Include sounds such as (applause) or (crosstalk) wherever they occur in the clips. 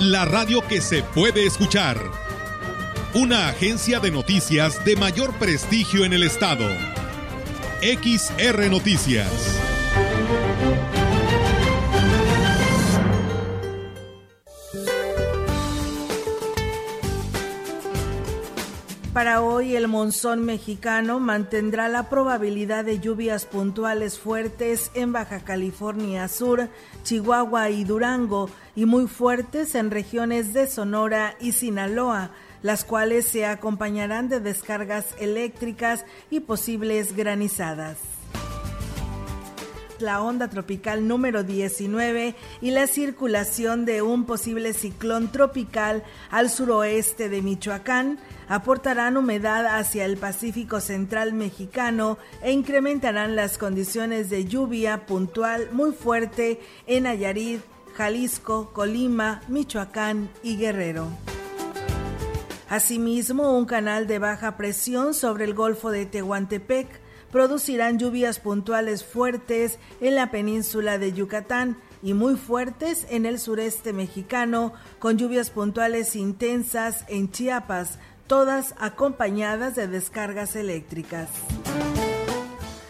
la radio que se puede escuchar una agencia de noticias de mayor prestigio en el estado. XR Noticias. Para hoy el monzón mexicano mantendrá la probabilidad de lluvias puntuales fuertes en Baja California Sur, Chihuahua y Durango y muy fuertes en regiones de Sonora y Sinaloa las cuales se acompañarán de descargas eléctricas y posibles granizadas. La onda tropical número 19 y la circulación de un posible ciclón tropical al suroeste de Michoacán aportarán humedad hacia el Pacífico Central mexicano e incrementarán las condiciones de lluvia puntual muy fuerte en Nayarit, Jalisco, Colima, Michoacán y Guerrero. Asimismo, un canal de baja presión sobre el Golfo de Tehuantepec producirán lluvias puntuales fuertes en la península de Yucatán y muy fuertes en el sureste mexicano, con lluvias puntuales intensas en Chiapas, todas acompañadas de descargas eléctricas.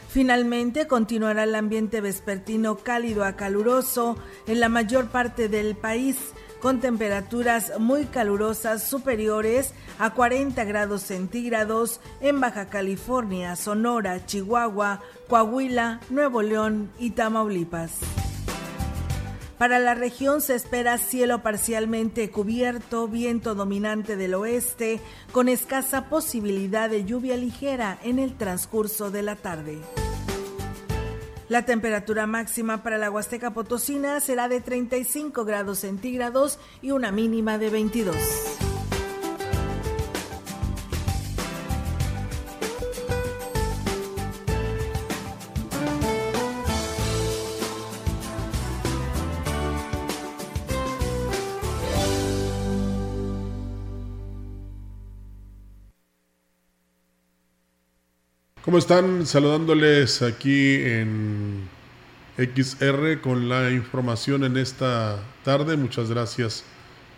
Finalmente continuará el ambiente vespertino cálido a caluroso en la mayor parte del país con temperaturas muy calurosas superiores a 40 grados centígrados en Baja California, Sonora, Chihuahua, Coahuila, Nuevo León y Tamaulipas. Para la región se espera cielo parcialmente cubierto, viento dominante del oeste, con escasa posibilidad de lluvia ligera en el transcurso de la tarde. La temperatura máxima para la Huasteca Potosina será de 35 grados centígrados y una mínima de 22. ¿Cómo están? Saludándoles aquí en XR con la información en esta tarde. Muchas gracias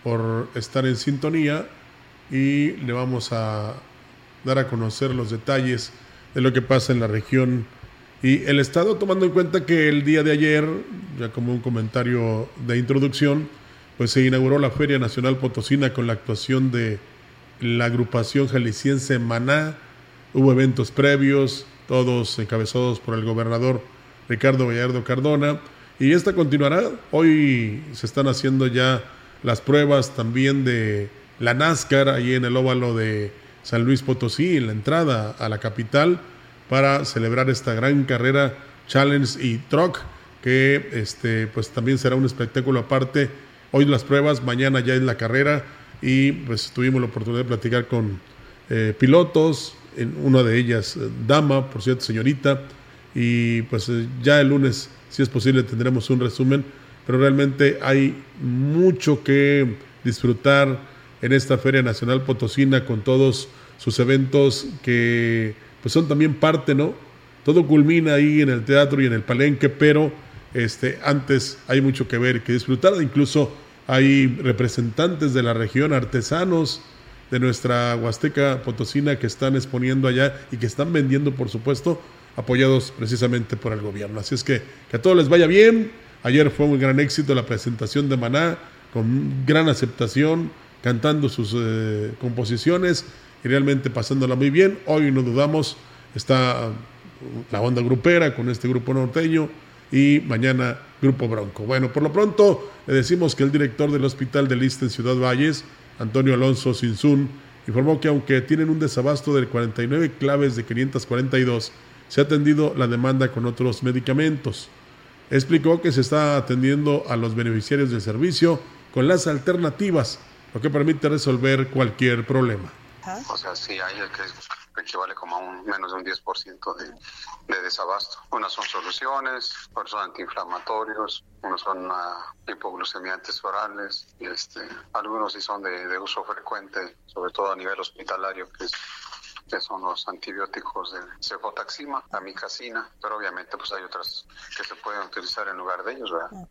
por estar en sintonía y le vamos a dar a conocer los detalles de lo que pasa en la región y el Estado, tomando en cuenta que el día de ayer, ya como un comentario de introducción, pues se inauguró la Feria Nacional Potosina con la actuación de la agrupación jalisciense Maná Hubo eventos previos, todos encabezados por el gobernador Ricardo Gallardo Cardona, y esta continuará. Hoy se están haciendo ya las pruebas también de la NASCAR ahí en el óvalo de San Luis Potosí, en la entrada a la capital, para celebrar esta gran carrera Challenge y Truck, que este, pues también será un espectáculo aparte. Hoy las pruebas, mañana ya es la carrera y pues tuvimos la oportunidad de platicar con eh, pilotos, en una de ellas eh, dama, por cierto, señorita, y pues eh, ya el lunes, si es posible, tendremos un resumen, pero realmente hay mucho que disfrutar en esta Feria Nacional Potosina con todos sus eventos que pues son también parte, ¿no? Todo culmina ahí en el teatro y en el palenque, pero este, antes hay mucho que ver, que disfrutar, incluso hay representantes de la región, artesanos, de nuestra Huasteca Potosina que están exponiendo allá y que están vendiendo, por supuesto, apoyados precisamente por el gobierno. Así es que que a todos les vaya bien. Ayer fue un gran éxito la presentación de Maná, con gran aceptación, cantando sus eh, composiciones y realmente pasándola muy bien. Hoy no dudamos, está la onda grupera con este grupo norteño y mañana Grupo Bronco. Bueno, por lo pronto le decimos que el director del Hospital de Lista en Ciudad Valles, Antonio Alonso Sinsun, informó que aunque tienen un desabasto de 49 claves de 542, se ha atendido la demanda con otros medicamentos. Explicó que se está atendiendo a los beneficiarios del servicio con las alternativas, lo que permite resolver cualquier problema. O sea, sí hay el que equivale como a un menos de un 10% de, de desabasto. Unas son soluciones, otras son antiinflamatorios, unos son uh, hipoglucemiantes orales, y este, algunos sí son de, de, uso frecuente, sobre todo a nivel hospitalario, que, es, que son los antibióticos de cefotaxima, amicacina, pero obviamente pues hay otras que se pueden utilizar en lugar de ellos, ¿verdad?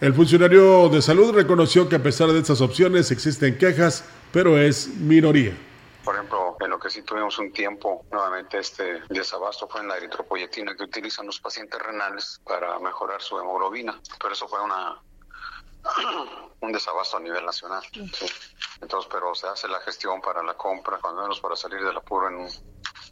El funcionario de salud reconoció que a pesar de estas opciones existen quejas, pero es minoría. Por ejemplo, en lo que sí tuvimos un tiempo, nuevamente este desabasto fue en la eritropoyetina que utilizan los pacientes renales para mejorar su hemoglobina, pero eso fue una (clears throat) un desabasto a nivel nacional. Sí. Entonces, pero se hace la gestión para la compra, cuando menos para salir del apuro en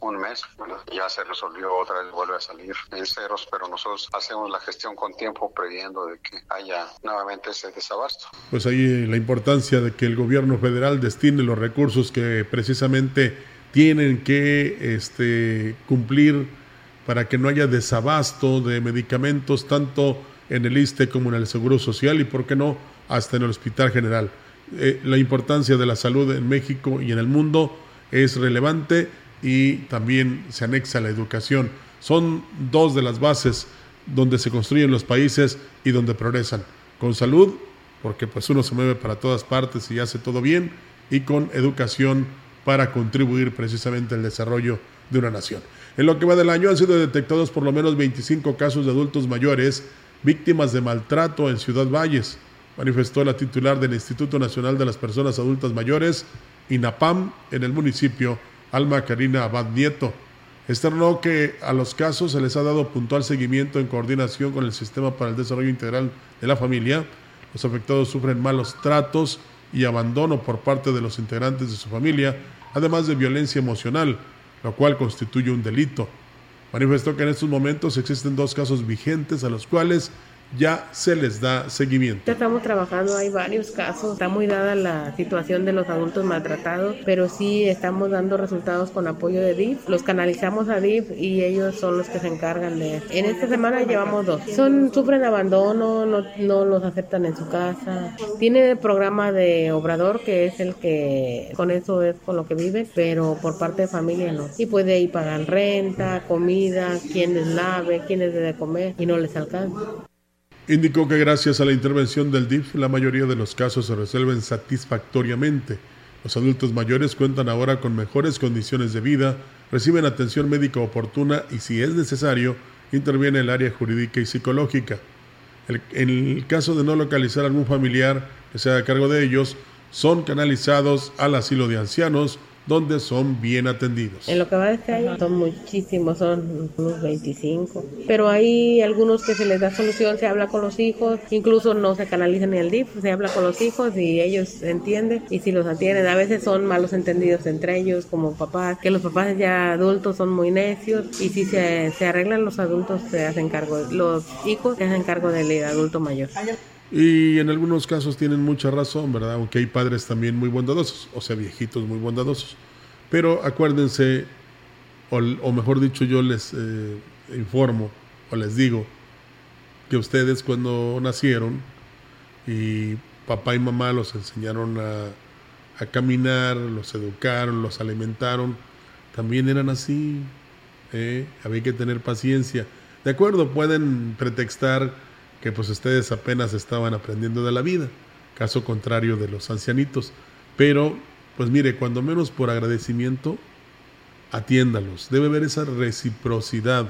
un, mes, ¿verdad? ya se resolvió otra vez, vuelve a salir en ceros, pero nosotros hacemos la gestión con tiempo previendo de que haya nuevamente ese desabasto. Pues ahí la importancia de que el gobierno federal destine los recursos que precisamente tienen que este, cumplir para que no haya desabasto de medicamentos tanto en el ISTE como en el Seguro Social y, por qué no, hasta en el Hospital General. Eh, la importancia de la salud en México y en el mundo es relevante y también se anexa la educación. Son dos de las bases donde se construyen los países y donde progresan. Con salud, porque pues uno se mueve para todas partes y hace todo bien, y con educación para contribuir precisamente al desarrollo de una nación. En lo que va del año han sido detectados por lo menos 25 casos de adultos mayores víctimas de maltrato en Ciudad Valles, manifestó la titular del Instituto Nacional de las Personas Adultas Mayores, INAPAM, en el municipio, Alma Karina Abad Nieto. Externó que a los casos se les ha dado puntual seguimiento en coordinación con el Sistema para el Desarrollo Integral de la Familia. Los afectados sufren malos tratos y abandono por parte de los integrantes de su familia, además de violencia emocional, lo cual constituye un delito. Manifestó que en estos momentos existen dos casos vigentes a los cuales ya se les da seguimiento. Estamos trabajando, hay varios casos, está muy dada la situación de los adultos maltratados, pero sí estamos dando resultados con apoyo de DIF. Los canalizamos a DIF y ellos son los que se encargan de... En esta semana llevamos dos. Son, sufren abandono, no, no los aceptan en su casa. Tiene el programa de obrador que es el que con eso es con lo que vive, pero por parte de familia no. Y puede ir pagar renta, comida, quién les lave, quién les debe comer y no les alcanza. Indicó que gracias a la intervención del DIF la mayoría de los casos se resuelven satisfactoriamente. Los adultos mayores cuentan ahora con mejores condiciones de vida, reciben atención médica oportuna y si es necesario, interviene el área jurídica y psicológica. En el caso de no localizar algún familiar que sea a cargo de ellos, son canalizados al asilo de ancianos donde son bien atendidos. En lo que va de este año son muchísimos, son unos 25, pero hay algunos que se les da solución, se habla con los hijos, incluso no se canalizan ni el DIF, se habla con los hijos y ellos entienden y si los atienden, a veces son malos entendidos entre ellos como papás, que los papás ya adultos son muy necios y si se, se arreglan los adultos se hacen cargo, los hijos se hacen cargo del adulto mayor. Y en algunos casos tienen mucha razón, ¿verdad? Aunque hay padres también muy bondadosos, o sea, viejitos muy bondadosos. Pero acuérdense, o, mejor dicho, yo les eh, informo o les digo que ustedes cuando nacieron y papá y mamá los enseñaron a, a caminar, los educaron, los alimentaron, también eran así. ¿eh? Había que tener paciencia. De acuerdo, pueden pretextar pues ustedes apenas estaban aprendiendo de la vida, caso contrario de los ancianitos. Pero, pues mire, cuando menos por agradecimiento, atiéndalos. Debe haber esa reciprocidad,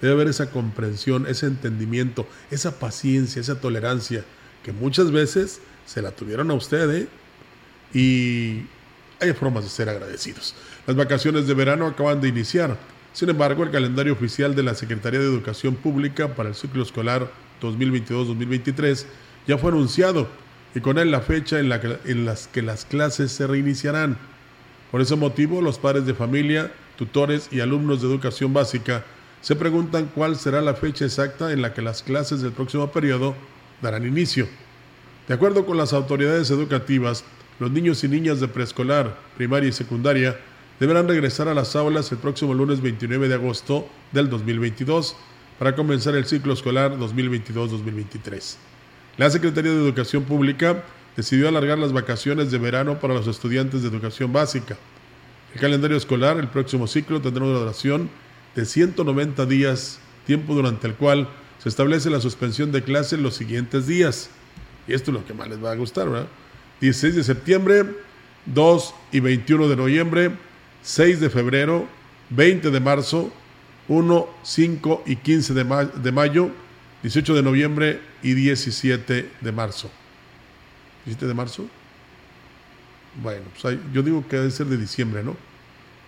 debe haber esa comprensión, ese entendimiento, esa paciencia, esa tolerancia, que muchas veces se la tuvieron a usted, ¿eh? Y hay formas de ser agradecidos. Las vacaciones de verano acaban de iniciar. Sin embargo, el calendario oficial de la Secretaría de Educación Pública para el ciclo escolar 2022-2023 ya fue anunciado y con él la fecha en la que, en las que las clases se reiniciarán. Por ese motivo, los padres de familia, tutores y alumnos de educación básica se preguntan cuál será la fecha exacta en la que las clases del próximo periodo darán inicio. De acuerdo con las autoridades educativas, los niños y niñas de preescolar, primaria y secundaria deberán regresar a las aulas el próximo lunes 29 de agosto del 2022 para comenzar el ciclo escolar 2022-2023. La Secretaría de Educación Pública decidió alargar las vacaciones de verano para los estudiantes de educación básica. El calendario escolar, el próximo ciclo, tendrá una duración de 190 días, tiempo durante el cual se establece la suspensión de clases los siguientes días. Y esto es lo que más les va a gustar, ¿verdad? 16 de septiembre, 2 y 21 de noviembre, 6 de febrero, 20 de marzo, 1, 5 y 15 de, de mayo, 18 de noviembre y 17 de marzo. ¿17 de marzo? Bueno, pues yo digo que debe ser de diciembre, ¿no?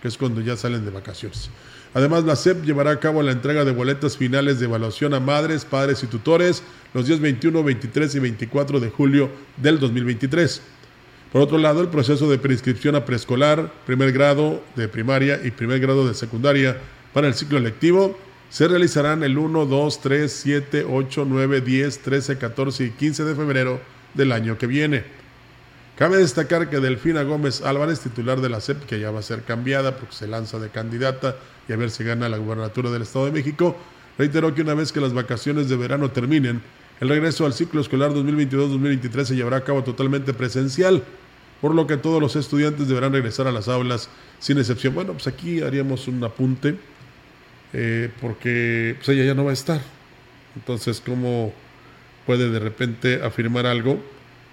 Que es cuando ya salen de vacaciones. Además, la SEP llevará a cabo la entrega de boletas finales de evaluación a madres, padres y tutores los días 21, 23 y 24 de julio del 2023. Por otro lado, el proceso de preinscripción a preescolar, primer grado de primaria y primer grado de secundaria para el ciclo lectivo se realizarán el 1, 2, 3, 7, 8, 9, 10, 13, 14 y 15 de febrero del año que viene. Cabe destacar que Delfina Gómez Álvarez, titular de la CEP, que ya va a ser cambiada porque se lanza de candidata y a ver si gana la gubernatura del Estado de México, reiteró que una vez que las vacaciones de verano terminen, el regreso al ciclo escolar 2022-2023 se llevará a cabo totalmente presencial, por lo que todos los estudiantes deberán regresar a las aulas sin excepción. Bueno, pues aquí haríamos un apunte, eh, porque pues ella ya no va a estar. Entonces, ¿cómo puede de repente afirmar algo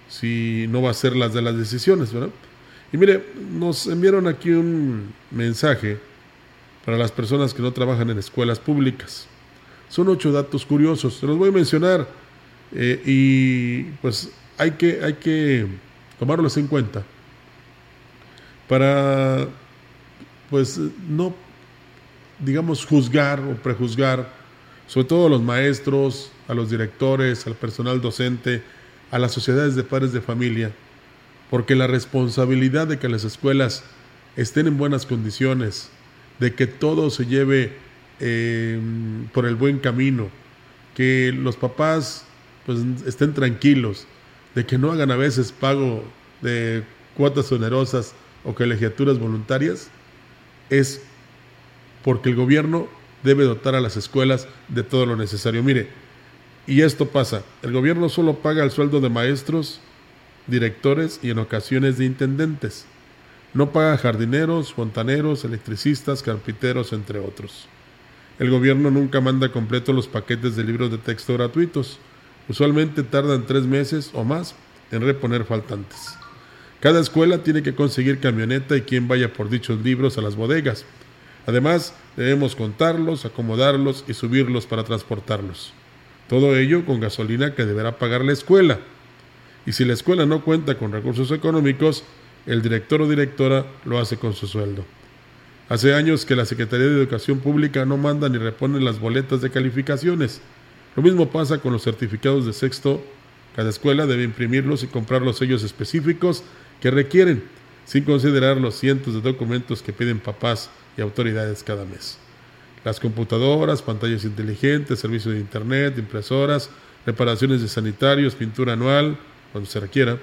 si no va a ser las de las decisiones, verdad? Y mire, nos enviaron aquí un mensaje para las personas que no trabajan en escuelas públicas. Son ocho datos curiosos, se los voy a mencionar eh, y pues hay que, hay que tomarlos en cuenta para pues no digamos juzgar o prejuzgar sobre todo a los maestros, a los directores, al personal docente, a las sociedades de padres de familia, porque la responsabilidad de que las escuelas estén en buenas condiciones, de que todo se lleve eh, por el buen camino, que los papás pues estén tranquilos, de que no hagan a veces pago de cuotas onerosas o colegiaturas voluntarias, es porque el gobierno debe dotar a las escuelas de todo lo necesario. Mire, y esto pasa, el gobierno solo paga el sueldo de maestros, directores y en ocasiones de intendentes. No paga jardineros, fontaneros, electricistas, carpinteros, entre otros. El gobierno nunca manda completo los paquetes de libros de texto gratuitos. Usualmente tardan tres meses o más en reponer faltantes. Cada escuela tiene que conseguir camioneta y quien vaya por dichos libros a las bodegas. Además, debemos contarlos, acomodarlos y subirlos para transportarlos. Todo ello con gasolina que deberá pagar la escuela. Y si la escuela no cuenta con recursos económicos, el director o directora lo hace con su sueldo. Hace años que la Secretaría de Educación Pública no manda ni repone las boletas de calificaciones. Lo mismo pasa con los certificados de sexto. Cada escuela debe imprimirlos y comprar los sellos específicos que requieren, sin considerar los cientos de documentos que piden papás y autoridades cada mes. Las computadoras, pantallas inteligentes, servicios de internet, impresoras, reparaciones de sanitarios, pintura anual, cuando se requiera,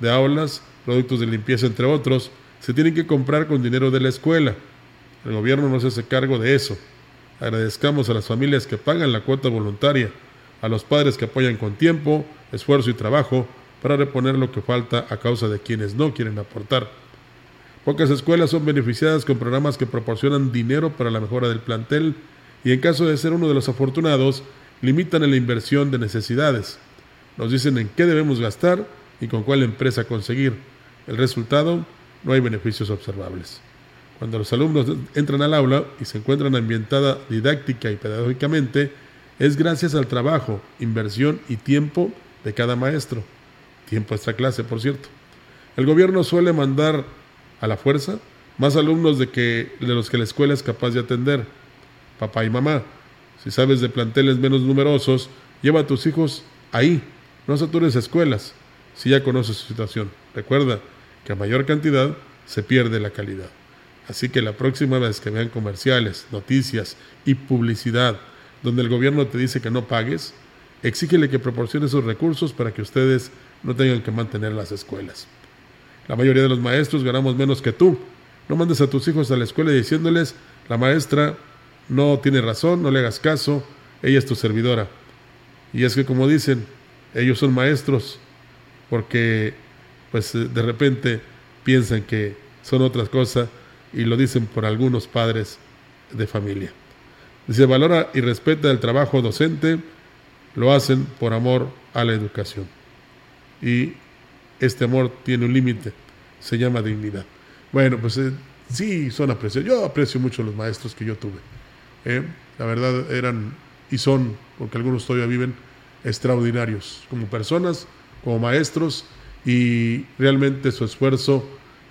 de aulas, productos de limpieza, entre otros, se tienen que comprar con dinero de la escuela. El gobierno no se hace cargo de eso. Agradezcamos a las familias que pagan la cuota voluntaria, a los padres que apoyan con tiempo, esfuerzo y trabajo para reponer lo que falta a causa de quienes no quieren aportar. Pocas escuelas son beneficiadas con programas que proporcionan dinero para la mejora del plantel y en caso de ser uno de los afortunados, limitan la inversión de necesidades. Nos dicen en qué debemos gastar y con cuál empresa conseguir. El resultado, no hay beneficios observables. Cuando los alumnos entran al aula y se encuentran ambientada didáctica y pedagógicamente, es gracias al trabajo, inversión y tiempo de cada maestro. Tiempo esta clase, por cierto. El gobierno suele mandar a la fuerza más alumnos de, que, de los que la escuela es capaz de atender. Papá y mamá, si sabes de planteles menos numerosos, lleva a tus hijos ahí, no satures escuelas, si ya conoces su situación. Recuerda que a mayor cantidad se pierde la calidad. Así que la próxima vez que vean comerciales, noticias y publicidad donde el gobierno te dice que no pagues, exígele que proporcione esos recursos para que ustedes no tengan que mantener las escuelas. La mayoría de los maestros ganamos menos que tú. No mandes a tus hijos a la escuela diciéndoles, la maestra no tiene razón, no le hagas caso, ella es tu servidora. Y es que como dicen, ellos son maestros, porque pues de repente piensan que son otras cosas y lo dicen por algunos padres de familia. Dice, valora y respeta el trabajo docente, lo hacen por amor a la educación. Y este amor tiene un límite, se llama dignidad. Bueno, pues eh, sí, son apreciados. Yo aprecio mucho los maestros que yo tuve. ¿eh? la verdad eran y son, porque algunos todavía viven, extraordinarios como personas, como maestros y realmente su esfuerzo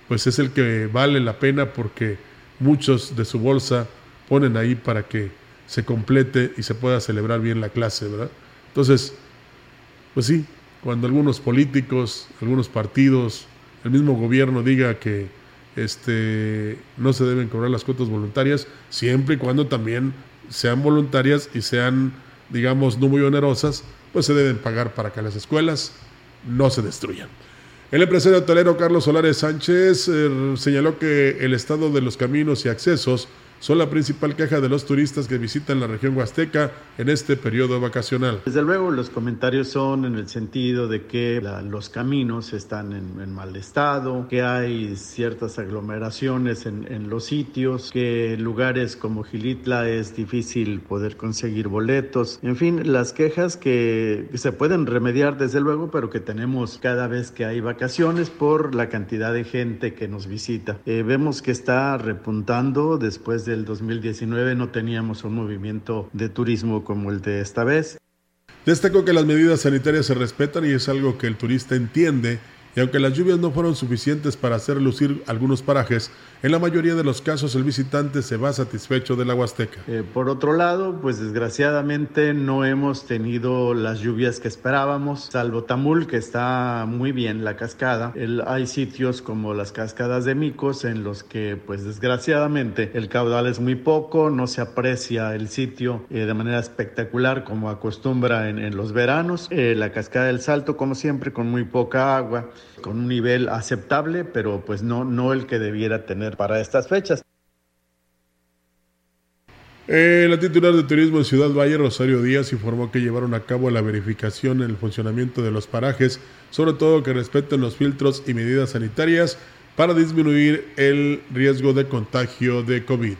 pues es el que vale la pena porque muchos de su bolsa ponen ahí para que se complete y se pueda celebrar bien la clase, ¿verdad? Entonces, pues sí, cuando algunos políticos, algunos partidos, el mismo gobierno diga que este, no se deben cobrar las cuotas voluntarias, siempre y cuando también sean voluntarias y sean, digamos, no muy onerosas, pues se deben pagar para que las escuelas no se destruyan. El empresario hotelero Carlos Solares Sánchez eh, señaló que el estado de los caminos y accesos son la principal queja de los turistas que visitan la región huasteca en este periodo vacacional. Desde luego los comentarios son en el sentido de que los caminos están en, mal estado, que hay ciertas aglomeraciones en, los sitios, que lugares como Gilitla es difícil poder conseguir boletos, en fin, las quejas que se pueden remediar desde luego, pero que tenemos cada vez que hay vacaciones por la cantidad de gente que nos visita. Eh, vemos que está repuntando después de el 2019 no teníamos un movimiento de turismo como el de esta vez. Destacó que las medidas sanitarias se respetan y es algo que el turista entiende y aunque las lluvias no fueron suficientes para hacer lucir algunos parajes, en la mayoría de los casos el visitante se va satisfecho de la Huasteca. Eh, por otro lado, pues desgraciadamente no hemos tenido las lluvias que esperábamos, salvo Tamul, que está muy bien la cascada. hay sitios como las cascadas de Micos en los que pues desgraciadamente el caudal es muy poco, no se aprecia el sitio eh, de manera espectacular como acostumbra en, los veranos. Eh, la cascada del Salto, como siempre, con muy poca agua con un nivel aceptable, pero pues no, no el que debiera tener para estas fechas. Eh, la titular de Turismo de Ciudad Valle, Rosario Díaz, informó que llevaron a cabo la verificación en el funcionamiento de los parajes, sobre todo que respeten los filtros y medidas sanitarias para disminuir el riesgo de contagio de COVID.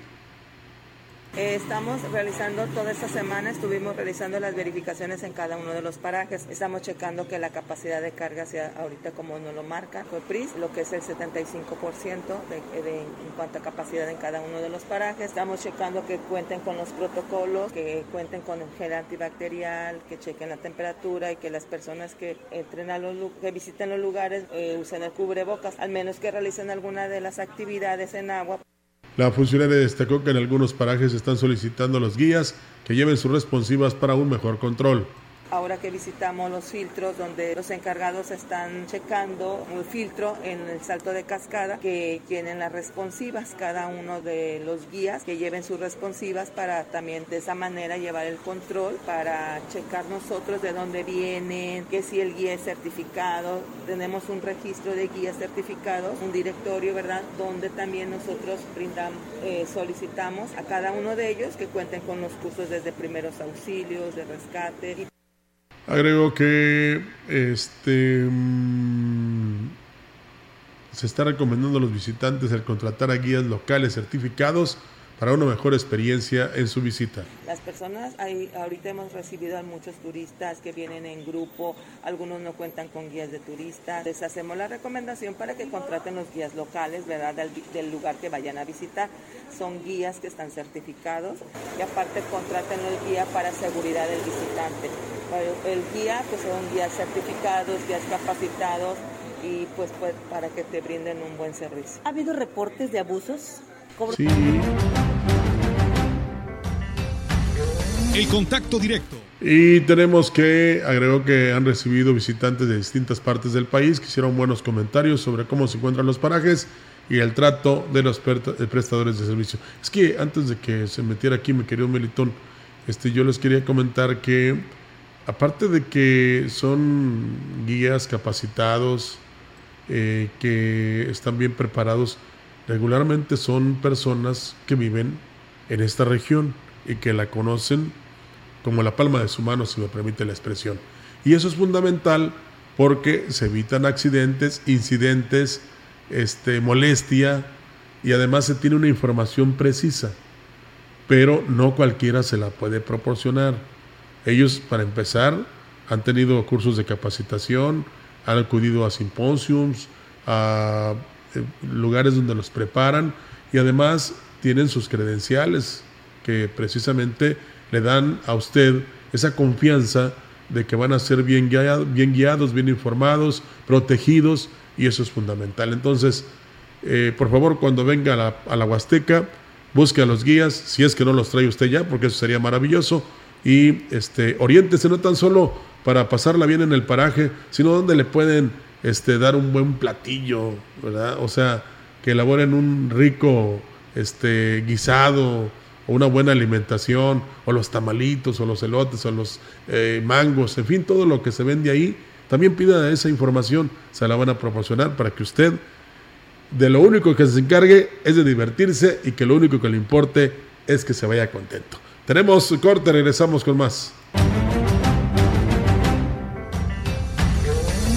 Eh, estamos realizando toda esta semana, estuvimos realizando las verificaciones en cada uno de los parajes. Estamos checando que la capacidad de carga sea ahorita como nos lo marca PRIS, lo que es el 75% de, en cuanto a capacidad en cada uno de los parajes. Estamos checando que cuenten con los protocolos, que cuenten con el gel antibacterial, que chequen la temperatura y que las personas que entren a los que visiten los lugares eh, usen el cubrebocas, al menos que realicen alguna de las actividades en agua. La funcionaria destacó que en algunos parajes están solicitando a los guías que lleven sus responsivas para un mejor control ahora que visitamos los filtros donde los encargados están checando un filtro en el salto de cascada que tienen las responsivas, cada uno de los guías que lleven sus responsivas para también de esa manera llevar el control para checar nosotros de dónde vienen, que si el guía es certificado, tenemos un registro de guías certificados, un directorio, ¿verdad? Donde también nosotros brindamos, eh, solicitamos a cada uno de ellos que cuenten con los cursos desde primeros auxilios, de rescate. Agrego que este mm, se está recomendando a los visitantes el contratar a guías locales certificados para una mejor experiencia en su visita. Las personas, hay, ahorita hemos recibido a muchos turistas que vienen en grupo, algunos no cuentan con guías de turistas. Les hacemos la recomendación para que contraten los guías locales, ¿verdad? Del, lugar que vayan a visitar. Son guías que están certificados y aparte contraten el guía para seguridad del visitante. El guía, pues son guías certificados, guías capacitados y pues, pues para que te brinden un buen servicio. ¿Ha habido reportes de abusos? Sí. El contacto directo. Y tenemos que, agregó que han recibido visitantes de distintas partes del país que hicieron buenos comentarios sobre cómo se encuentran los parajes y el trato de los prestadores de servicio. Es que antes de que se metiera aquí, mi querido Melitón, este, yo les quería comentar que, aparte de que son guías capacitados, eh, que están bien preparados, regularmente son personas que viven en esta región y que la conocen como la palma de su mano, si me permite la expresión. Y eso es fundamental porque se evitan accidentes, incidentes, este, molestia y además se tiene una información precisa. Pero no cualquiera se la puede proporcionar. Ellos, para empezar, han tenido cursos de capacitación, han acudido a simposiums, a eh, lugares donde los preparan y además tienen sus credenciales que precisamente le dan a usted esa confianza de que van a ser bien, bien guiados, bien informados, protegidos y eso es fundamental. Entonces, eh, por favor, cuando venga a la, a la Huasteca, busque a los guías, si es que no los trae usted ya, porque eso sería maravilloso, y este, oriéntese no tan solo para pasarla bien en el paraje, sino donde le pueden este, dar un buen platillo, ¿verdad? O sea, que elaboren un rico este, guisado o una buena alimentación, o los tamalitos, o los elotes, o los eh, mangos, en fin, todo lo que se vende ahí, también pida esa información, se la van a proporcionar para que usted de lo único que se encargue es de divertirse y que lo único que le importe es que se vaya contento. Tenemos corte, regresamos con más.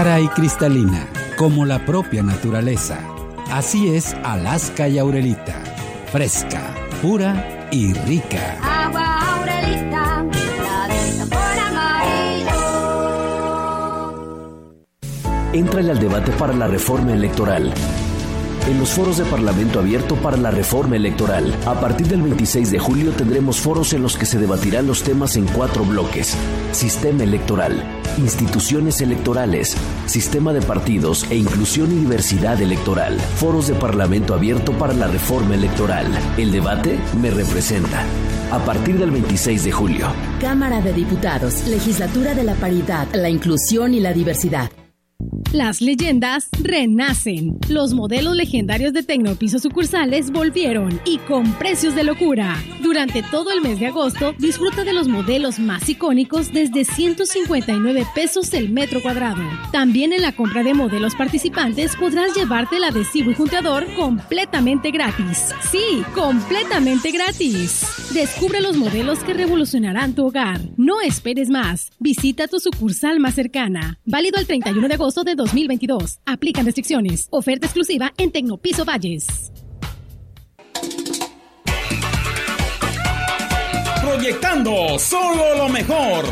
Clara y cristalina, como la propia naturaleza. Así es Alaska y Aurelita. Fresca, pura y rica. Agua Aurelita, la por amarillo. Entrale al debate para la reforma electoral en los foros de Parlamento Abierto para la Reforma Electoral. A partir del 26 de julio tendremos foros en los que se debatirán los temas en cuatro bloques. Sistema electoral, instituciones electorales, sistema de partidos e inclusión y diversidad electoral. Foros de Parlamento Abierto para la Reforma Electoral. El debate me representa. A partir del 26 de julio. Cámara de Diputados, Legislatura de la Paridad, la Inclusión y la Diversidad. Las leyendas renacen. Los modelos legendarios de Tecnopiso sucursales volvieron y con precios de locura. Durante todo el mes de agosto, disfruta de los modelos más icónicos desde 159 pesos el metro cuadrado. También en la compra de modelos participantes podrás llevarte el adhesivo y junteador completamente gratis. Sí, completamente gratis. Descubre los modelos que revolucionarán tu hogar. No esperes más. Visita tu sucursal más cercana. Válido el 31 de agosto de 2022. Aplican restricciones. Oferta exclusiva en Tecnopiso Valles. Proyectando solo lo mejor.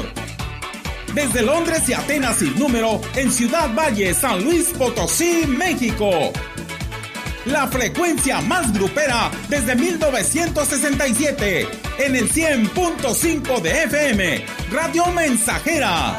Desde Londres y Atenas sin número, en Ciudad Valle, San Luis Potosí, México. La frecuencia más grupera desde 1967, en el 100.5 de FM, Radio Mensajera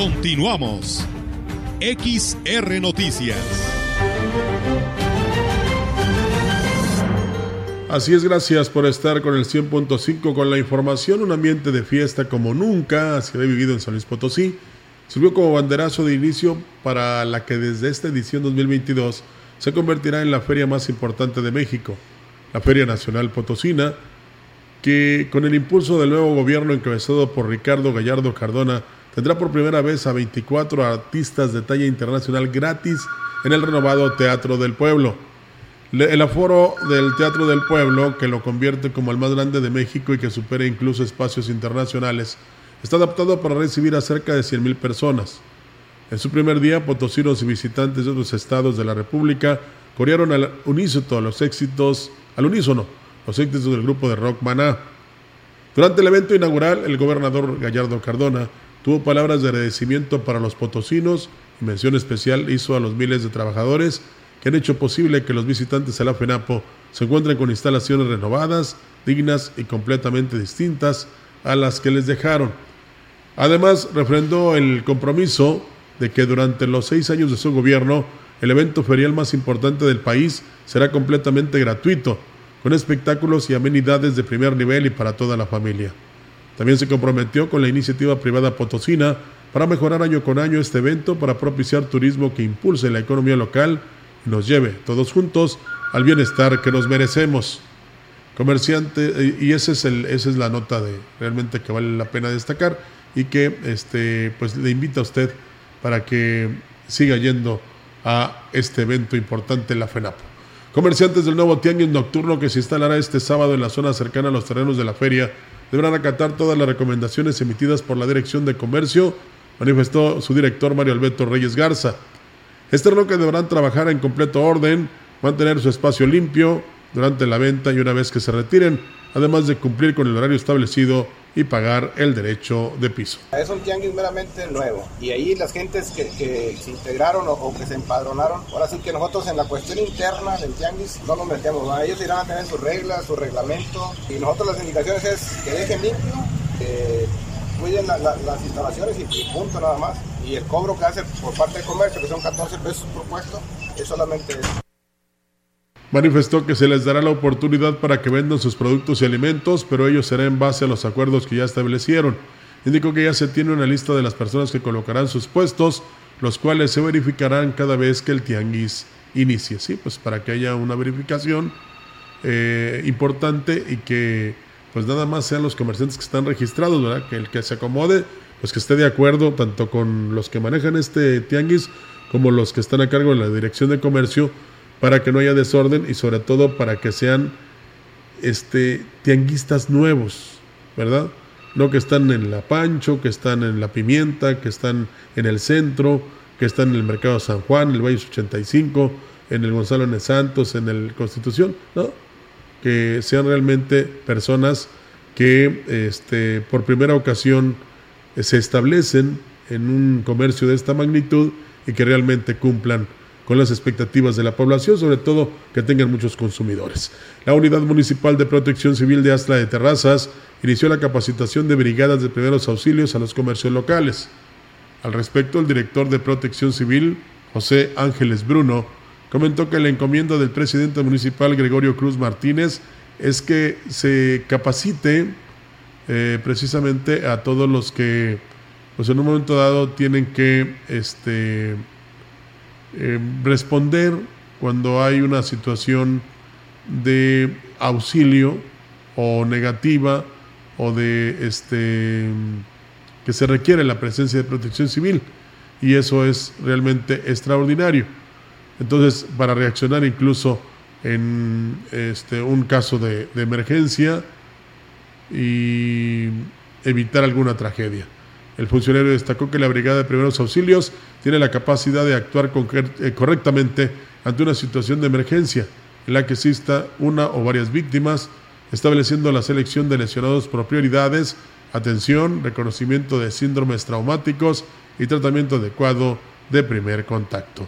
Continuamos. XR Noticias. Así es, gracias por estar con el 100.5 con la información. Un ambiente de fiesta como nunca se ha vivido en San Luis Potosí. Sirvió como banderazo de inicio para la que desde esta edición 2022 se convertirá en la feria más importante de México, la Feria Nacional Potosina, que con el impulso del nuevo gobierno encabezado por Ricardo Gallardo Cardona tendrá por primera vez a 24 artistas de talla internacional gratis en el renovado Teatro del Pueblo. El aforo del Teatro del Pueblo, que lo convierte como el más grande de México y que supera incluso espacios internacionales, está adaptado para recibir a cerca de 100.000 personas. En su primer día, potosinos y visitantes de otros estados de la República corearon al unísono los éxitos, al unísono los éxitos del grupo de rock Maná. Durante el evento inaugural, el gobernador Gallardo Cardona tuvo palabras de agradecimiento para los potosinos y mención especial hizo a los miles de trabajadores que han hecho posible que los visitantes a la FENAPO se encuentren con instalaciones renovadas, dignas y completamente distintas a las que les dejaron. Además, refrendó el compromiso de que durante los seis años de su gobierno, el evento ferial más importante del país será completamente gratuito, con espectáculos y amenidades de primer nivel y para toda la familia. También se comprometió con la iniciativa privada potosina para mejorar año con año este evento para propiciar turismo que impulse la economía local y nos lleve todos juntos al bienestar que nos merecemos. Comerciante, y ese es el, esa es la nota de realmente que vale la pena destacar y que este, pues le invita a usted para que siga yendo a este evento importante en la FENAPO. Comerciantes del nuevo tianguis nocturno que se instalará este sábado en la zona cercana a los terrenos de la feria deberán acatar todas las recomendaciones emitidas por la Dirección de Comercio, manifestó su director Mario Alberto Reyes Garza. Este que deberán trabajar en completo orden, mantener su espacio limpio durante la venta y una vez que se retiren, además de cumplir con el horario establecido y pagar el derecho de piso. Es un tianguis meramente nuevo y ahí las gentes que, se integraron o, que se empadronaron, ahora sí que nosotros en la cuestión interna del tianguis no nos metemos, ellos irán a tener sus reglas, su reglamento y nosotros las indicaciones es que dejen limpio, que cuiden las instalaciones y, y punto nada más. Y el cobro que hace por parte del comercio, que son 14 pesos por puesto, es solamente eso manifestó que se les dará la oportunidad para que vendan sus productos y alimentos, pero ello será en base a los acuerdos que ya establecieron. Indicó que ya se tiene una lista de las personas que colocarán sus puestos, los cuales se verificarán cada vez que el tianguis inicie. Sí, pues para que haya una verificación eh, importante y que pues nada más sean los comerciantes que están registrados, ¿verdad? Que el que se acomode, pues que esté de acuerdo tanto con los que manejan este tianguis como los que están a cargo de la dirección de comercio para que no haya desorden y sobre todo para que sean este, tianguistas nuevos, ¿verdad? No que están en la Pancho, que están en la Pimienta, que están en el centro, que están en el Mercado San Juan, el Valle 85, en el Gonzalo N. Santos, en el Constitución, ¿no? Que sean realmente personas que este, por primera ocasión se establecen en un comercio de esta magnitud y que realmente cumplan con las expectativas de la población, sobre todo que tengan muchos consumidores. La Unidad Municipal de Protección Civil de Astla de Terrazas inició la capacitación de brigadas de primeros auxilios a los comercios locales. Al respecto, el director de Protección Civil, José Ángeles Bruno, comentó que la encomienda del presidente municipal Gregorio Cruz Martínez es que se capacite eh, precisamente a todos los que pues en un momento dado tienen que este, eh, responder cuando hay una situación de auxilio o negativa o de este que se requiere la presencia de protección civil y eso es realmente extraordinario. Entonces, para reaccionar incluso en este, un caso de emergencia y evitar alguna tragedia. El funcionario destacó que la Brigada de Primeros Auxilios tiene la capacidad de actuar eh, correctamente ante una situación de emergencia en la que exista una o varias víctimas, estableciendo la selección de lesionados por prioridades, atención, reconocimiento de síndromes traumáticos y tratamiento adecuado de primer contacto.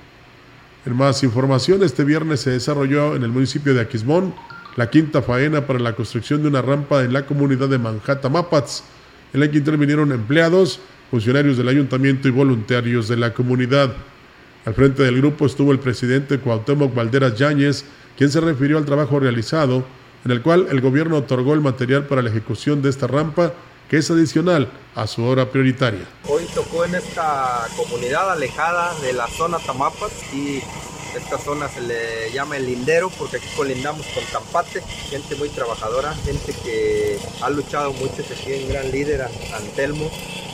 En más información, este viernes se desarrolló en el municipio de Aquismón la quinta faena para la construcción de una rampa en la comunidad de Manhattan Mapats, en la que intervinieron empleados, funcionarios del ayuntamiento y voluntarios de la comunidad. Al frente del grupo estuvo el presidente Cuauhtémoc Valderas Yáñez, quien se refirió al trabajo realizado, en el cual el gobierno otorgó el material para la ejecución de esta rampa, que es adicional a su hora prioritaria. Hoy tocó en esta comunidad alejada de la zona Tamapas y esta zona se le llama el lindero porque aquí colindamos con Tampate, gente muy trabajadora, gente que ha luchado mucho, se tiene un gran líder, Antelmo,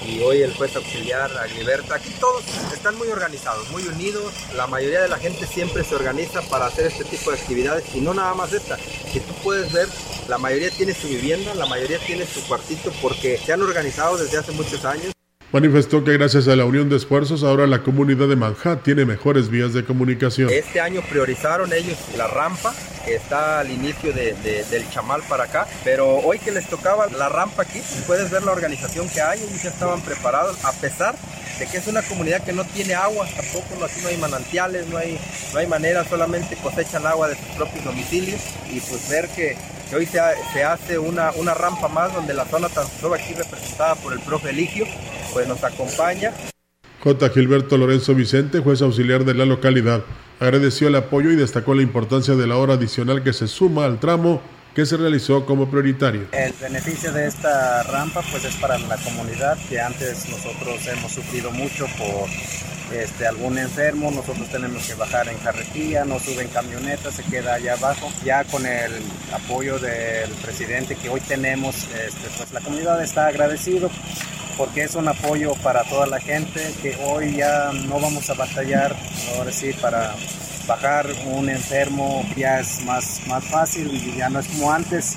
y hoy el juez auxiliar Agliberta. Aquí todos están muy organizados, muy unidos. La mayoría de la gente siempre se organiza para hacer este tipo de actividades y no nada más esta. Que tú puedes ver, la mayoría tiene su vivienda, la mayoría tiene su cuartito porque se han organizado desde hace muchos años. Manifestó que gracias a la unión de esfuerzos ahora la comunidad de Manhattan tiene mejores vías de comunicación. Este año priorizaron ellos la rampa que está al inicio de, de, del chamal para acá, pero hoy que les tocaba la rampa aquí, puedes ver la organización que hay, ellos ya estaban preparados a pesar de que es una comunidad que no tiene agua, tampoco aquí no hay manantiales, no hay, no hay manera, solamente cosechan agua de sus propios domicilios y pues ver que, hoy se, se, hace una, una rampa más donde la zona tan solo aquí representada por el profe Eligio, pues nos acompaña. J. Gilberto Lorenzo Vicente, juez auxiliar de la localidad, agradeció el apoyo y destacó la importancia de la hora adicional que se suma al tramo que se realizó como prioritario. El beneficio de esta rampa pues es para la comunidad que antes nosotros hemos sufrido mucho por este, algún enfermo, nosotros tenemos que bajar en carretilla, no suben camionetas, se queda allá abajo. Ya con el apoyo del presidente que hoy tenemos, este, pues la comunidad está agradecido porque es un apoyo para toda la gente que hoy ya no vamos a batallar, ahora sí, para bajar un enfermo ya es más, más fácil y ya no es como antes.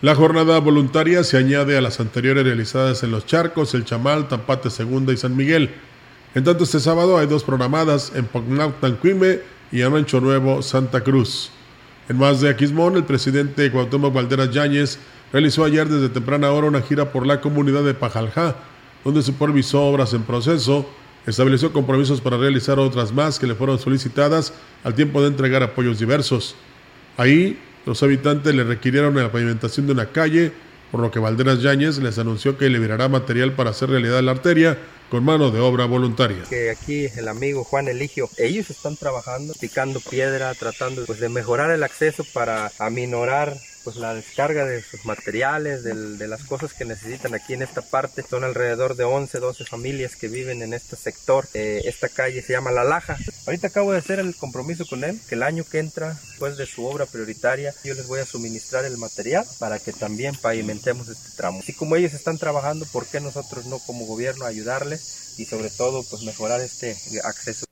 La jornada voluntaria se añade a las anteriores realizadas en Los Charcos, El Chamal, Tampate Segunda y San Miguel. En tanto, este sábado hay dos programadas en Pognautancuime y en Rancho Nuevo, Santa Cruz. En más de Aquismón, el presidente Cuauhtémoc Valderas Yáñez realizó ayer desde temprana hora una gira por la comunidad de Pajaljá, donde supervisó obras en proceso, estableció compromisos para realizar otras más que le fueron solicitadas al tiempo de entregar apoyos diversos. Ahí, los habitantes le requirieron la pavimentación de una calle, por lo que Valderas Yáñez les anunció que liberará material para hacer realidad la arteria con mano de obra voluntaria. Que aquí el amigo Juan Eligio, ellos están trabajando, picando piedra, tratando pues, de mejorar el acceso para aminorar pues la descarga de sus materiales, de, las cosas que necesitan aquí en esta parte. Son alrededor de 11, 12 familias que viven en este sector. Eh, esta calle se llama La Laja. Ahorita acabo de hacer el compromiso con él, que el año que entra, después de su obra prioritaria, yo les voy a suministrar el material para que también pavimentemos este tramo. Así como ellos están trabajando, ¿por qué nosotros no como gobierno ayudarles y sobre todo pues mejorar este acceso?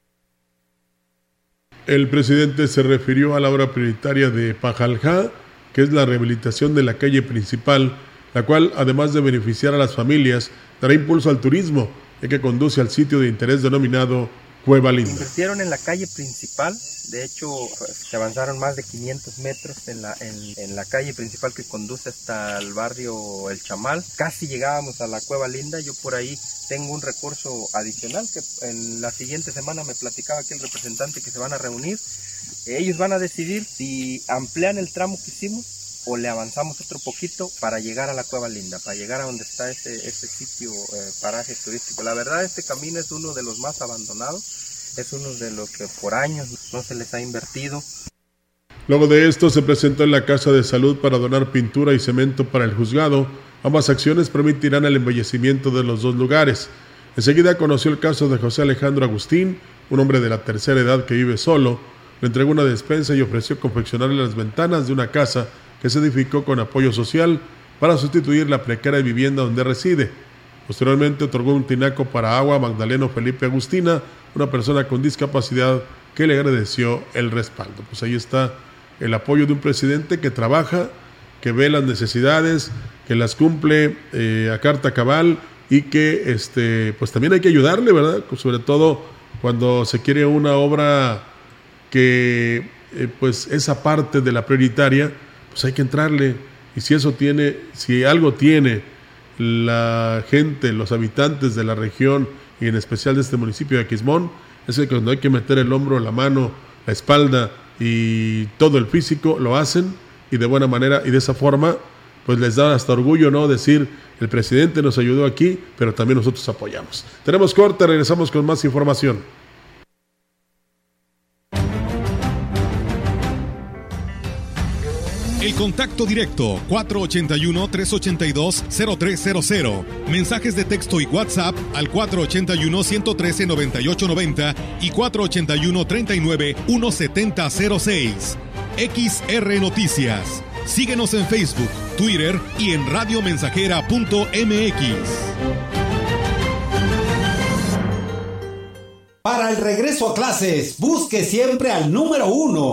El presidente se refirió a la obra prioritaria de Pajaljá, que es la rehabilitación de la calle principal, la cual, además de beneficiar a las familias, dará impulso al turismo, ya que conduce al sitio de interés denominado Cueva Linda. Invirtieron en la calle principal, de hecho se avanzaron más de 500 metros en la, en, la calle principal que conduce hasta el barrio El Chamal. Casi llegábamos a la Cueva Linda, yo por ahí tengo un recurso adicional que en la siguiente semana me platicaba aquí el representante que se van a reunir ellos van a decidir si amplían el tramo que hicimos o le avanzamos otro poquito para llegar a la Cueva Linda, para llegar a donde está ese, sitio, eh, paraje turístico. La verdad, este camino es uno de los más abandonados, es uno de los que por años no se les ha invertido. Luego de esto se presentó en la Casa de Salud para donar pintura y cemento para el juzgado. Ambas acciones permitirán el embellecimiento de los dos lugares. Enseguida conoció el caso de José Alejandro Agustín, un hombre de la tercera edad que vive solo, le entregó una despensa y ofreció confeccionarle las ventanas de una casa que se edificó con apoyo social para sustituir la precaria vivienda donde reside. Posteriormente otorgó un tinaco para agua a Magdaleno Felipe Agustina, una persona con discapacidad que le agradeció el respaldo. Pues ahí está el apoyo de un presidente que trabaja, que ve las necesidades, que las cumple eh, a carta cabal y que este, pues también hay que ayudarle, ¿verdad? Sobre todo cuando se quiere una obra que eh, pues esa parte de la prioritaria, pues hay que entrarle. Y si eso tiene, si algo tiene la gente, los habitantes de la región y en especial de este municipio de Aquismón, es que cuando hay que meter el hombro, la mano, la espalda y todo el físico, lo hacen y de buena manera y de esa forma, pues les da hasta orgullo, ¿no? Decir, el presidente nos ayudó aquí, pero también nosotros apoyamos. Tenemos corte, regresamos con más información. El contacto directo 481-382-0300. Mensajes de texto y WhatsApp al 481-113-9890 y 481-39-1706. XR Noticias. Síguenos en Facebook, Twitter y en radiomensajera.mx. Para el regreso a clases, busque siempre al número uno.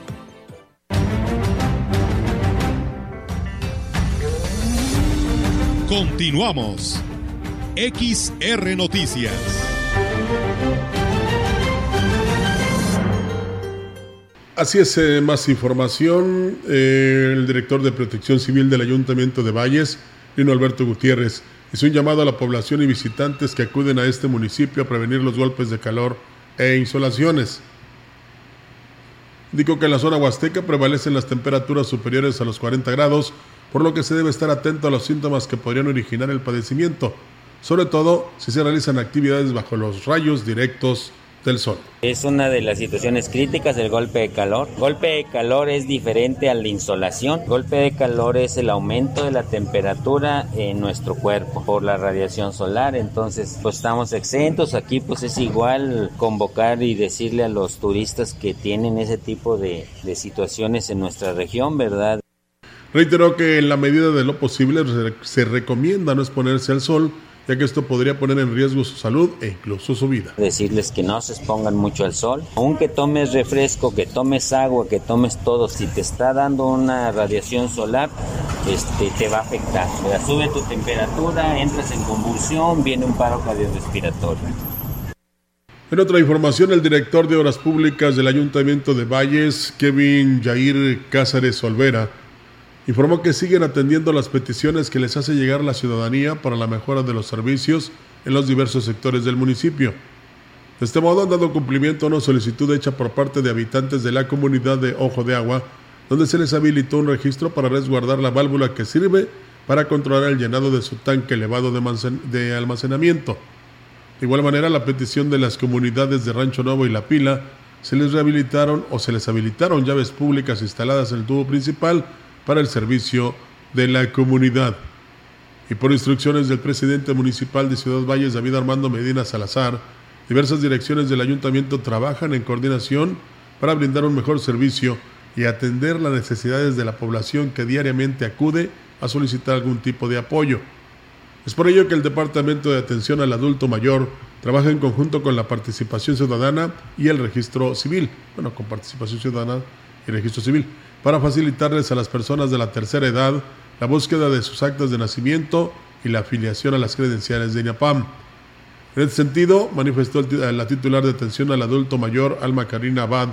Continuamos. XR Noticias. Así es, eh, más información. Eh, el director de Protección Civil del Ayuntamiento de Valles, Lino Alberto Gutiérrez, hizo un llamado a la población y visitantes que acuden a este municipio a prevenir los golpes de calor e insolaciones. Dijo que en la zona huasteca prevalecen las temperaturas superiores a los 40 grados, por lo que se debe estar atento a los síntomas que podrían originar el padecimiento, sobre todo si se realizan actividades bajo los rayos directos del sol. Es una de las situaciones críticas el golpe de calor. Golpe de calor es diferente a la insolación. Golpe de calor es el aumento de la temperatura en nuestro cuerpo por la radiación solar. Entonces, pues estamos exentos. Aquí pues es igual convocar y decirle a los turistas que tienen ese tipo de, de situaciones en nuestra región, ¿verdad? Reiteró que en la medida de lo posible se recomienda no exponerse al sol, ya que esto podría poner en riesgo su salud e incluso su vida. Decirles que no se expongan mucho al sol, aunque tomes refresco, que tomes agua, que tomes todo, si te está dando una radiación solar, este, te va a afectar. sube tu temperatura, entras en convulsión, viene un paro cardiorrespiratorio. En otra información, el director de Obras Públicas del Ayuntamiento de Valles, Kevin Jair Cáceres Olvera, informó que siguen atendiendo las peticiones que les hace llegar la ciudadanía para la mejora de los servicios en los diversos sectores del municipio. De este modo han dado cumplimiento a una solicitud hecha por parte de habitantes de la comunidad de Ojo de Agua, donde se les habilitó un registro para resguardar la válvula que sirve para controlar el llenado de su tanque elevado de almacenamiento. De igual manera, la petición de las comunidades de Rancho Nuevo y La Pila se les rehabilitaron o se les habilitaron llaves públicas instaladas en el tubo principal para el servicio de la comunidad. Y por instrucciones del presidente municipal de Ciudad Valles, David Armando Medina Salazar, diversas direcciones del ayuntamiento trabajan en coordinación para brindar un mejor servicio y atender las necesidades de la población que diariamente acude a solicitar algún tipo de apoyo. Es por ello que el Departamento de Atención al Adulto Mayor trabaja en conjunto con la participación ciudadana y el registro civil, bueno, con participación ciudadana y registro civil, para facilitarles a las personas de la tercera edad la búsqueda de sus actas de nacimiento y la afiliación a las credenciales de INAPAM. En este sentido, manifestó la titular de atención al adulto mayor, Alma Karina Abad,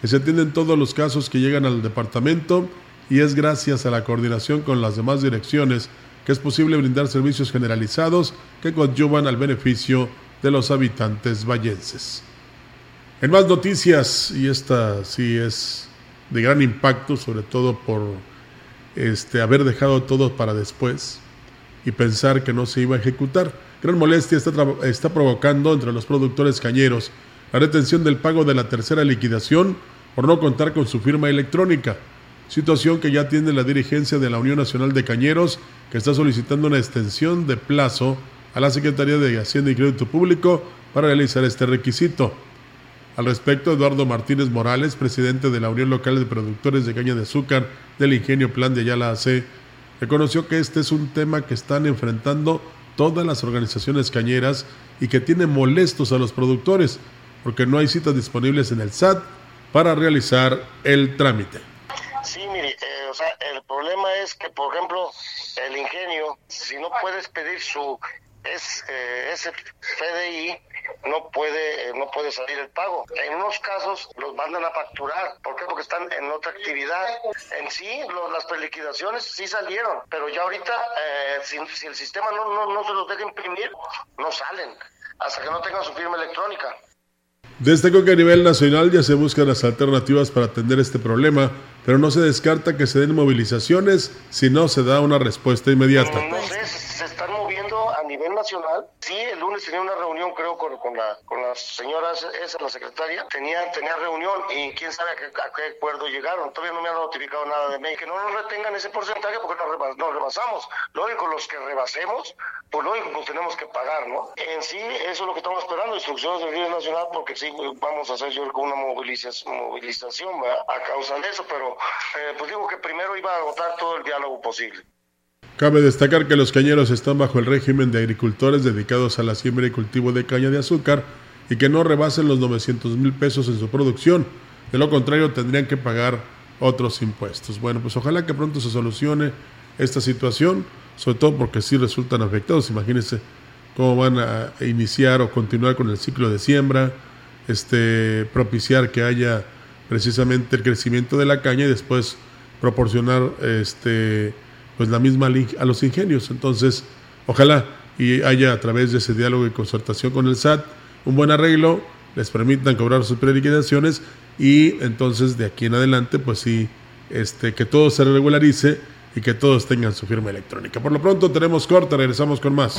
que se atienden todos los casos que llegan al departamento y es gracias a la coordinación con las demás direcciones que es posible brindar servicios generalizados que coadyuvan al beneficio de los habitantes vallenses. En más noticias, y esta sí es de gran impacto, sobre todo por este, haber dejado todo para después y pensar que no se iba a ejecutar. Gran molestia está, está provocando entre los productores cañeros la retención del pago de la tercera liquidación por no contar con su firma electrónica, situación que ya tiene la dirigencia de la Unión Nacional de Cañeros, que está solicitando una extensión de plazo a la Secretaría de Hacienda y Crédito Público para realizar este requisito. Al respecto, Eduardo Martínez Morales, presidente de la Unión Local de Productores de Caña de Azúcar del Ingenio Plan de Ayala AC, reconoció que este es un tema que están enfrentando todas las organizaciones cañeras y que tiene molestos a los productores, porque no hay citas disponibles en el SAT para realizar el trámite. Sí, mire, eh, o sea, el problema es que, por ejemplo, el ingenio, si no puedes pedir su es, eh, ese FDI, no puede no puede salir el pago. En unos casos los mandan a facturar. ¿Por qué? Porque están en otra actividad. En sí, las preliquidaciones sí salieron, pero ya ahorita, eh, si, el sistema no, no, no se los deja imprimir, no salen hasta que no tengan su firma electrónica. Destacó que a nivel nacional ya se buscan las alternativas para atender este problema, pero no se descarta que se den movilizaciones si no se da una respuesta inmediata. No, sé, nacional. Sí, el lunes tenía una reunión, creo, con, con, la, con las señoras, esa, la secretaria. Tenía, tenía reunión y quién sabe a qué, acuerdo llegaron. Todavía no me han notificado nada de. Que no nos retengan ese porcentaje porque nos, nos rebasamos. Lógico, los que rebasemos, pues lógico, pues tenemos que pagar, ¿no? En sí, eso es lo que estamos esperando, instrucciones del gobierno nacional, porque sí, vamos a hacer yo creo una movilización, movilización a causa de eso, pero eh, pues digo que primero iba a agotar todo el diálogo posible. Cabe destacar que los cañeros están bajo el régimen de agricultores dedicados a la siembra y cultivo de caña de azúcar y que no rebasen los 900 mil pesos en su producción. De lo contrario, tendrían que pagar otros impuestos. Bueno, pues ojalá que pronto se solucione esta situación, sobre todo porque sí resultan afectados. Imagínense cómo van a iniciar o continuar con el ciclo de siembra, este, propiciar que haya precisamente el crecimiento de la caña y después proporcionar este pues la misma a los ingenios. Entonces, ojalá y haya a través de ese diálogo y concertación con el SAT un buen arreglo, les permitan cobrar sus preliquidaciones y entonces de aquí en adelante, pues sí, este, que todo se regularice y que todos tengan su firma electrónica. Por lo pronto tenemos corta, regresamos con más.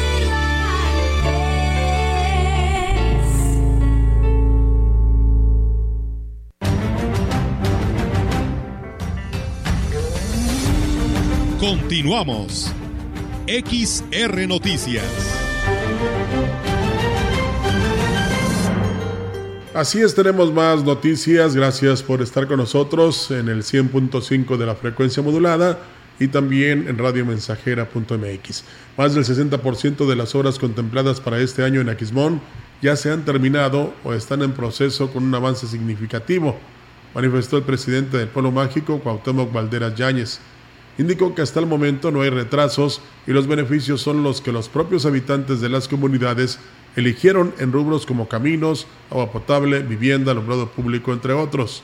Continuamos. XR Noticias. Así es, tenemos más noticias. Gracias por estar con nosotros en el 100.5 de la frecuencia modulada y también en radiomensajera.mx. Más del 60% de las obras contempladas para este año en Aquismón ya se han terminado o están en proceso con un avance significativo, manifestó el presidente del Polo Mágico, Cuauhtémoc Valderas Yáñez indicó que hasta el momento no hay retrasos y los beneficios son los que los propios habitantes de las comunidades eligieron en rubros como caminos, agua potable, vivienda, alumbrado público, entre otros.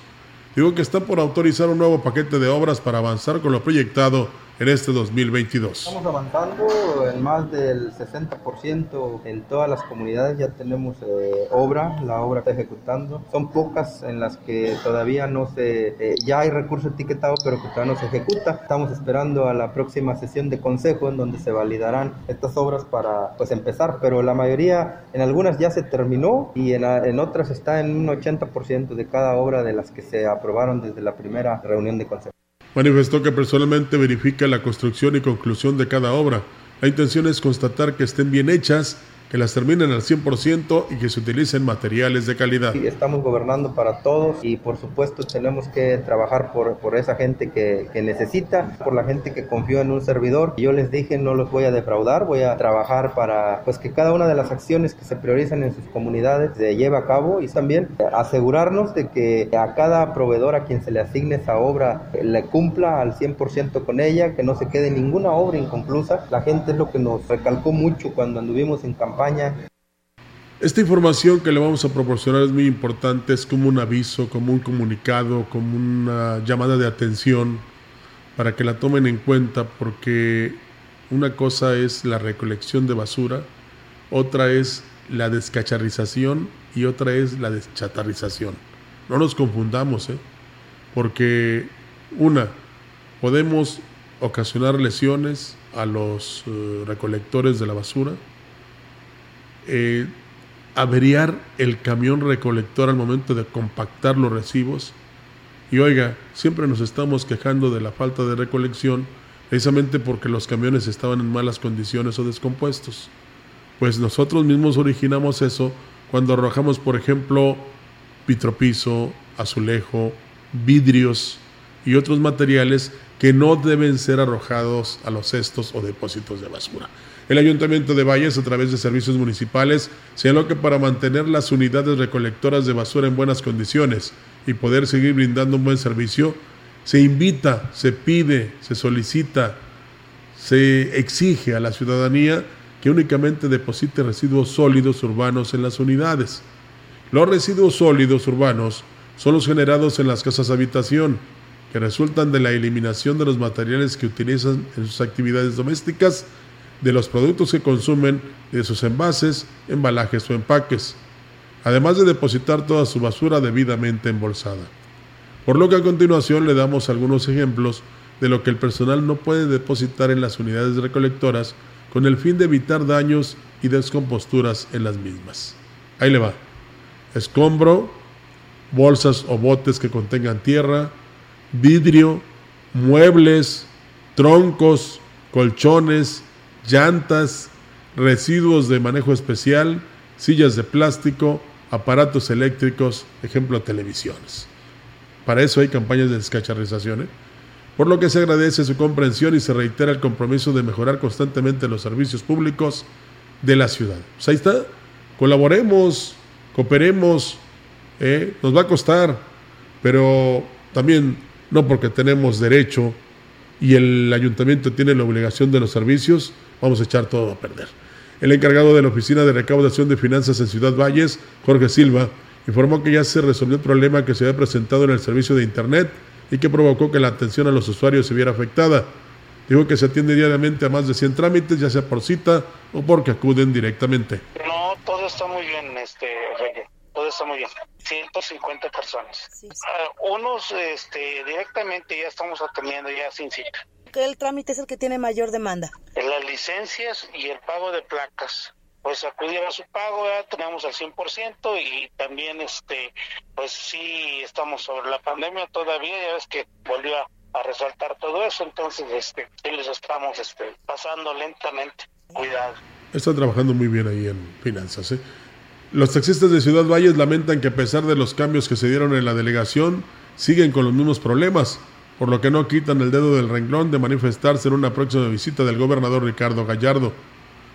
Digo que están por autorizar un nuevo paquete de obras para avanzar con lo proyectado en este 2022. Estamos avanzando en más del 60% en todas las comunidades, ya tenemos eh, obra, la obra está ejecutando. Son pocas en las que todavía no se, eh, ya hay recurso etiquetado, pero que todavía no se ejecuta. Estamos esperando a la próxima sesión de consejo en donde se validarán estas obras para pues empezar, pero la mayoría, en algunas ya se terminó y en, en otras está en un 80% de cada obra de las que se aprobaron desde la primera reunión de consejo. Manifestó que personalmente verifica la construcción y conclusión de cada obra. La intención es constatar que estén bien hechas que las terminen al 100% y que se utilicen materiales de calidad. Estamos gobernando para todos y por supuesto tenemos que trabajar por, por esa gente que, que, necesita, por la gente que confió en un servidor. Yo les dije no los voy a defraudar, voy a trabajar para pues que cada una de las acciones que se priorizan en sus comunidades se lleve a cabo y también asegurarnos de que a cada proveedor a quien se le asigne esa obra le cumpla al 100% con ella, que no se quede ninguna obra inconclusa. La gente es lo que nos recalcó mucho cuando anduvimos en campaña esta información que le vamos a proporcionar es muy importante, es como un aviso, como un comunicado, como una llamada de atención para que la tomen en cuenta porque una cosa es la recolección de basura, otra es la descacharrización y otra es la deschatarrización. No nos confundamos, ¿eh? porque una, podemos ocasionar lesiones a los uh, recolectores de la basura, eh, averiar el camión recolector al momento de compactar los recibos. Y oiga, siempre nos estamos quejando de la falta de recolección precisamente porque los camiones estaban en malas condiciones o descompuestos. Pues nosotros mismos originamos eso cuando arrojamos, por ejemplo, pitropiso, azulejo, vidrios y otros materiales que no deben ser arrojados a los cestos o depósitos de basura. El Ayuntamiento de Valles, a través de servicios municipales, señaló que para mantener las unidades recolectoras de basura en buenas condiciones y poder seguir brindando un buen servicio, se invita, se pide, se solicita, se exige a la ciudadanía que únicamente deposite residuos sólidos urbanos en las unidades. Los residuos sólidos urbanos son los generados en las casas habitación, que resultan de la eliminación de los materiales que utilizan en sus actividades domésticas de los productos que consumen de sus envases, embalajes o empaques, además de depositar toda su basura debidamente embolsada. Por lo que a continuación le damos algunos ejemplos de lo que el personal no puede depositar en las unidades recolectoras con el fin de evitar daños y descomposturas en las mismas. Ahí le va. Escombro, bolsas o botes que contengan tierra, vidrio, muebles, troncos, colchones, llantas, residuos de manejo especial, sillas de plástico, aparatos eléctricos, ejemplo televisiones. Para eso hay campañas de descacharrización, ¿eh? por lo que se agradece su comprensión y se reitera el compromiso de mejorar constantemente los servicios públicos de la ciudad. Pues ahí está, colaboremos, cooperemos, ¿eh? nos va a costar, pero también no porque tenemos derecho y el ayuntamiento tiene la obligación de los servicios, vamos a echar todo a perder. El encargado de la Oficina de Recaudación de Finanzas en Ciudad Valles, Jorge Silva, informó que ya se resolvió el problema que se había presentado en el servicio de Internet y que provocó que la atención a los usuarios se viera afectada. Dijo que se atiende diariamente a más de 100 trámites, ya sea por cita o porque acuden directamente. No, todo está muy bien, este, todo está muy bien. 150 personas. Ah, unos este, directamente ya estamos atendiendo ya sin cita. ¿Qué trámite es el que tiene mayor demanda? Las licencias y el pago de placas. Pues acudir a su pago, ya tenemos al 100% y también, este, pues sí, estamos sobre la pandemia todavía, ya ves que volvió a, resaltar todo eso, entonces, este, sí les estamos este, pasando lentamente. Cuidado. Está trabajando muy bien ahí en finanzas, ¿eh? Los taxistas de Ciudad Valles lamentan que a pesar de los cambios que se dieron en la delegación, siguen con los mismos problemas, por lo que no quitan el dedo del renglón de manifestarse en una próxima visita del gobernador Ricardo Gallardo.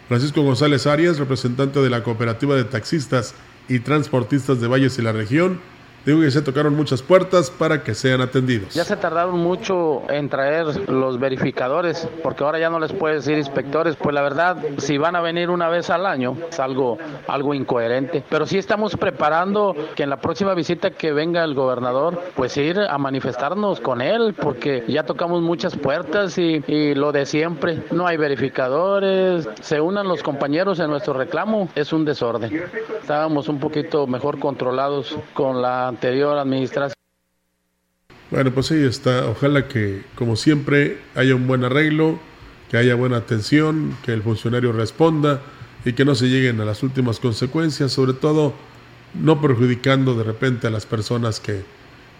Francisco González Arias, representante de la Cooperativa de Taxistas y Transportistas de Valles y la región, Digo que se tocaron muchas puertas para que sean atendidos. Ya se tardaron mucho en traer los verificadores, porque ahora ya no les puedes decir inspectores, pues la verdad, si van a venir una vez al año, es algo, algo incoherente. Pero sí estamos preparando que en la próxima visita que venga el gobernador, pues ir a manifestarnos con él, porque ya tocamos muchas puertas y, y lo de siempre, no hay verificadores, se unan los compañeros en nuestro reclamo, es un desorden. Estábamos un poquito mejor controlados con la anterior administración. Bueno, pues ahí está. Ojalá que, como siempre, haya un buen arreglo, que haya buena atención, que el funcionario responda y que no se lleguen a las últimas consecuencias, sobre todo no perjudicando de repente a las personas que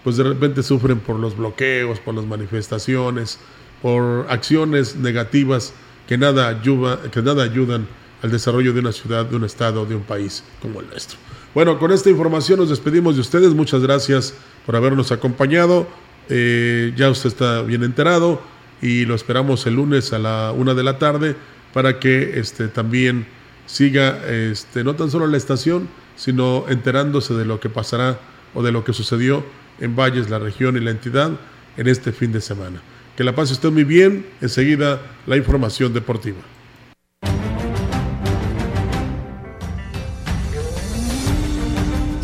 pues de repente sufren por los bloqueos, por las manifestaciones, por acciones negativas que nada, ayuda, que nada ayudan al desarrollo de una ciudad, de un estado, de un país como el nuestro. Bueno, con esta información nos despedimos de ustedes. Muchas gracias por habernos acompañado. Eh, ya usted está bien enterado y lo esperamos el lunes a la una de la tarde para que este, también siga este, no tan solo la estación, sino enterándose de lo que pasará o de lo que sucedió en Valles, la región y la entidad en este fin de semana. Que la pase usted muy bien. Enseguida la información deportiva.